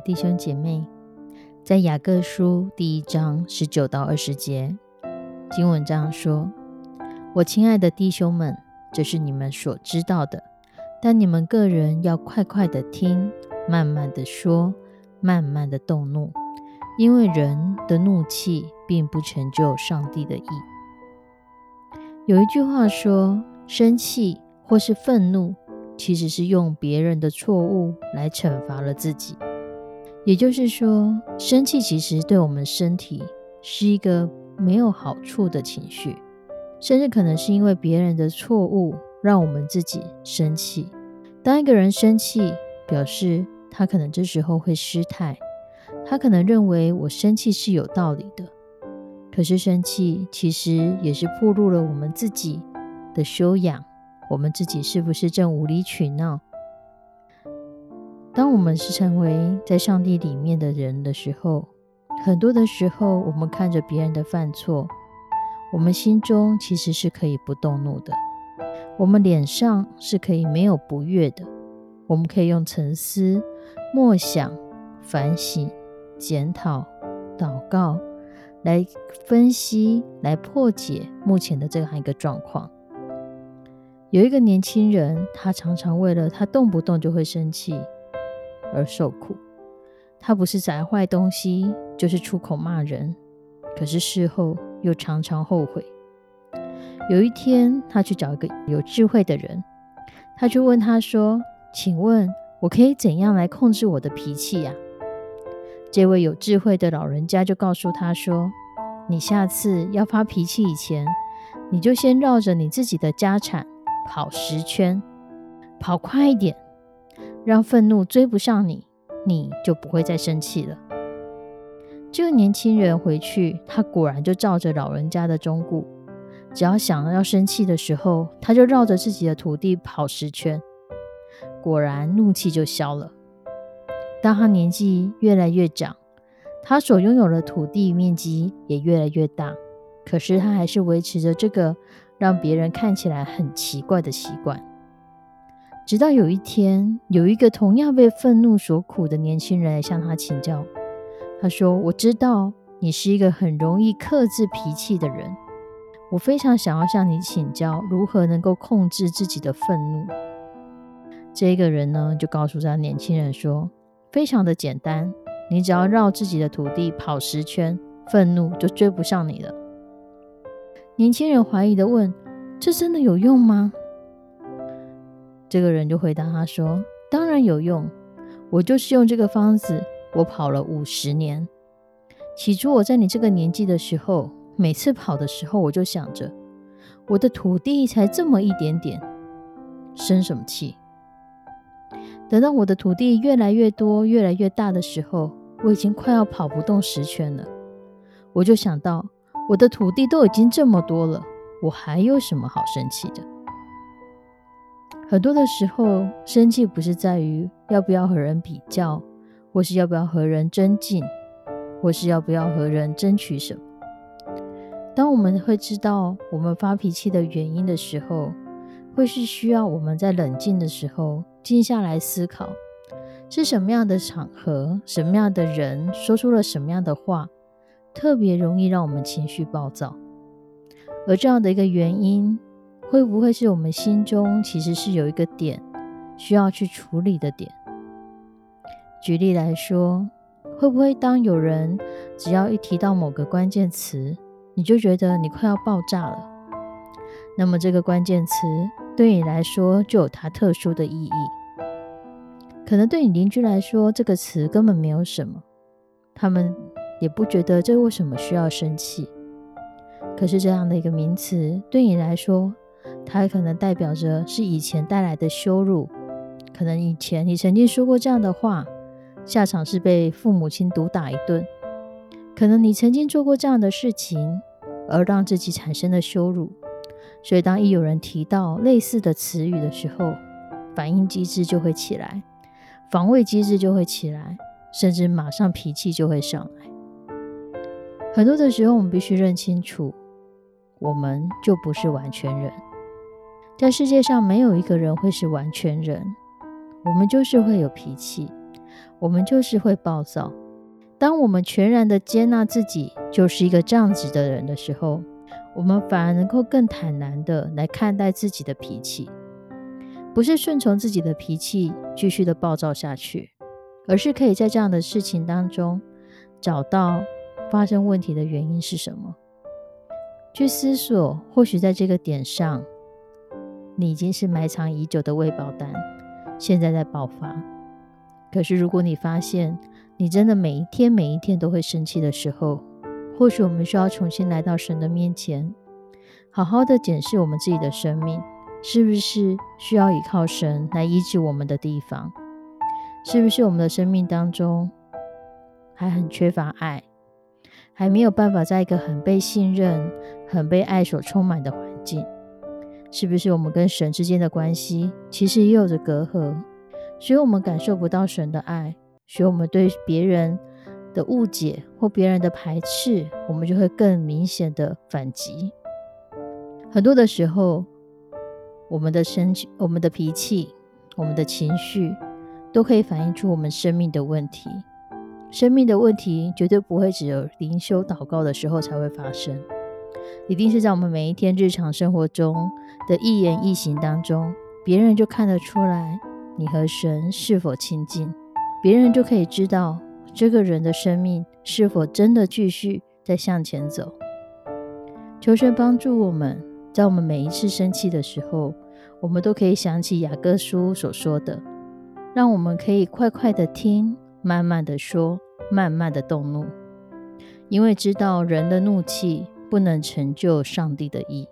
弟兄姐妹，在雅各书第一章十九到二十节经文这样说：“我亲爱的弟兄们，这是你们所知道的，但你们个人要快快的听，慢慢的说，慢慢的动怒，因为人的怒气并不成就上帝的意。”有一句话说：“生气或是愤怒，其实是用别人的错误来惩罚了自己。”也就是说，生气其实对我们身体是一个没有好处的情绪，甚至可能是因为别人的错误让我们自己生气。当一个人生气，表示他可能这时候会失态，他可能认为我生气是有道理的。可是生气其实也是暴露了我们自己的修养，我们自己是不是正无理取闹？当我们是成为在上帝里面的人的时候，很多的时候，我们看着别人的犯错，我们心中其实是可以不动怒的，我们脸上是可以没有不悦的，我们可以用沉思、默想、反省、检讨、祷告来分析、来破解目前的这样一个状况。有一个年轻人，他常常为了他动不动就会生气。而受苦，他不是砸坏东西，就是出口骂人，可是事后又常常后悔。有一天，他去找一个有智慧的人，他就问他说：“请问，我可以怎样来控制我的脾气呀？”这位有智慧的老人家就告诉他说：“你下次要发脾气以前，你就先绕着你自己的家产跑十圈，跑快一点。”让愤怒追不上你，你就不会再生气了。这个年轻人回去，他果然就照着老人家的忠告，只要想到要生气的时候，他就绕着自己的土地跑十圈，果然怒气就消了。当他年纪越来越长，他所拥有的土地面积也越来越大，可是他还是维持着这个让别人看起来很奇怪的习惯。直到有一天，有一个同样被愤怒所苦的年轻人来向他请教。他说：“我知道你是一个很容易克制脾气的人，我非常想要向你请教如何能够控制自己的愤怒。”这个人呢，就告诉他年轻人说：“非常的简单，你只要绕自己的土地跑十圈，愤怒就追不上你了。”年轻人怀疑的问：“这真的有用吗？”这个人就回答他说：“当然有用，我就是用这个方子，我跑了五十年。起初我在你这个年纪的时候，每次跑的时候，我就想着，我的土地才这么一点点，生什么气？等到我的土地越来越多、越来越大的时候，我已经快要跑不动十圈了。我就想到，我的土地都已经这么多了，我还有什么好生气的？”很多的时候，生气不是在于要不要和人比较，或是要不要和人争竞，或是要不要和人争取什么。当我们会知道我们发脾气的原因的时候，会是需要我们在冷静的时候静下来思考，是什么样的场合、什么样的人说出了什么样的话，特别容易让我们情绪暴躁，而这样的一个原因。会不会是我们心中其实是有一个点需要去处理的点？举例来说，会不会当有人只要一提到某个关键词，你就觉得你快要爆炸了。那么这个关键词对你来说就有它特殊的意义。可能对你邻居来说，这个词根本没有什么，他们也不觉得这为什么需要生气。可是这样的一个名词对你来说，它可能代表着是以前带来的羞辱。可能以前你曾经说过这样的话，下场是被父母亲毒打一顿。可能你曾经做过这样的事情，而让自己产生了羞辱。所以当一有人提到类似的词语的时候，反应机制就会起来，防卫机制就会起来，甚至马上脾气就会上来。很多的时候，我们必须认清楚，我们就不是完全人。在世界上，没有一个人会是完全人。我们就是会有脾气，我们就是会暴躁。当我们全然的接纳自己就是一个这样子的人的时候，我们反而能够更坦然的来看待自己的脾气，不是顺从自己的脾气继续的暴躁下去，而是可以在这样的事情当中找到发生问题的原因是什么，去思索。或许在这个点上，你已经是埋藏已久的未爆弹。现在在爆发，可是如果你发现你真的每一天每一天都会生气的时候，或许我们需要重新来到神的面前，好好的检视我们自己的生命，是不是需要依靠神来医治我们的地方？是不是我们的生命当中还很缺乏爱，还没有办法在一个很被信任、很被爱所充满的环境？是不是我们跟神之间的关系其实也有着隔阂，所以我们感受不到神的爱，所以我们对别人的误解或别人的排斥，我们就会更明显的反击。很多的时候，我们的生气、我们的脾气、我们的情绪，都可以反映出我们生命的问题。生命的问题绝对不会只有灵修祷告的时候才会发生。一定是在我们每一天日常生活中的一言一行当中，别人就看得出来你和神是否亲近，别人就可以知道这个人的生命是否真的继续在向前走。求神帮助我们，在我们每一次生气的时候，我们都可以想起雅各书所说的，让我们可以快快的听，慢慢的说，慢慢的动怒，因为知道人的怒气。不能成就上帝的意，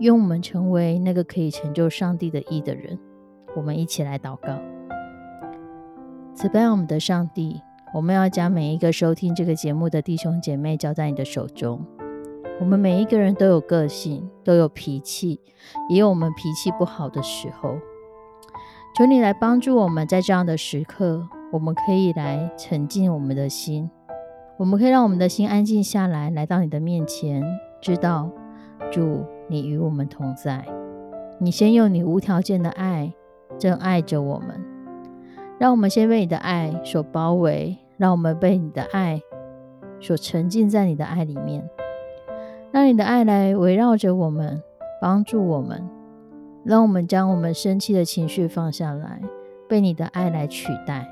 愿我们成为那个可以成就上帝的意的人。我们一起来祷告：慈悲我们的上帝，我们要将每一个收听这个节目的弟兄姐妹交在你的手中。我们每一个人都有个性，都有脾气，也有我们脾气不好的时候。求你来帮助我们在这样的时刻，我们可以来沉静我们的心。我们可以让我们的心安静下来，来到你的面前，知道主，你与我们同在。你先用你无条件的爱，正爱着我们。让我们先被你的爱所包围，让我们被你的爱所沉浸在你的爱里面，让你的爱来围绕着我们，帮助我们，让我们将我们生气的情绪放下来，被你的爱来取代。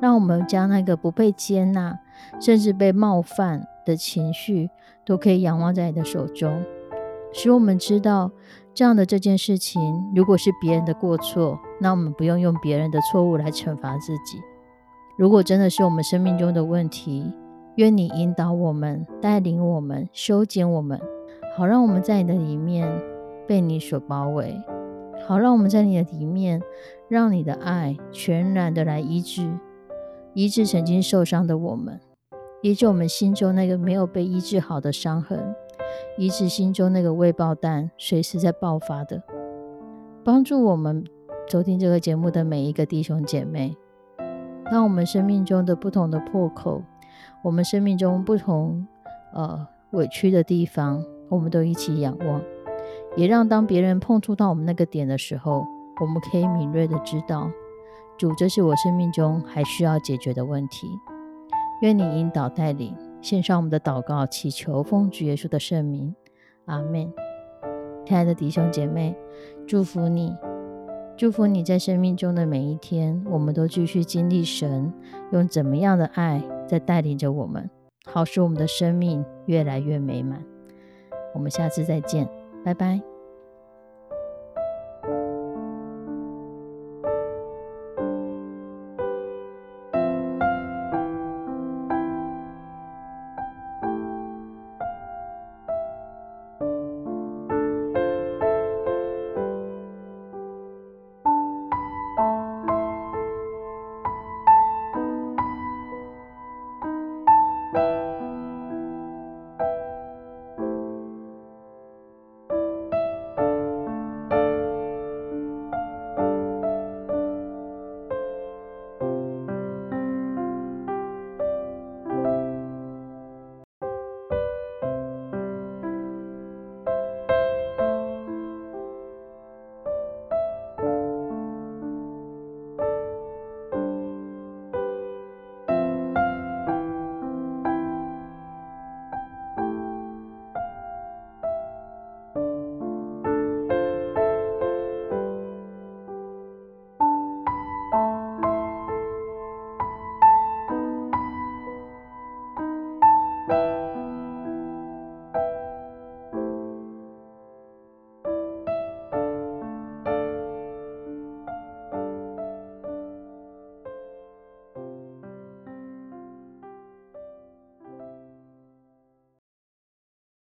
让我们将那个不被接纳，甚至被冒犯的情绪，都可以仰望在你的手中，使我们知道这样的这件事情，如果是别人的过错，那我们不用用别人的错误来惩罚自己。如果真的是我们生命中的问题，愿你引导我们，带领我们，修剪我们，好让我们在你的里面被你所包围，好让我们在你的里面，让你的爱全然的来医治。医治曾经受伤的我们，医治我们心中那个没有被医治好的伤痕，医治心中那个未爆弹随时在爆发的，帮助我们收听这个节目的每一个弟兄姐妹，让我们生命中的不同的破口，我们生命中不同呃委屈的地方，我们都一起仰望，也让当别人碰触到我们那个点的时候，我们可以敏锐的知道。主，这是我生命中还需要解决的问题。愿你引导带领，献上我们的祷告，祈求奉主耶稣的圣名，阿门。亲爱的弟兄姐妹，祝福你，祝福你在生命中的每一天，我们都继续经历神用怎么样的爱在带领着我们，好使我们的生命越来越美满。我们下次再见，拜拜。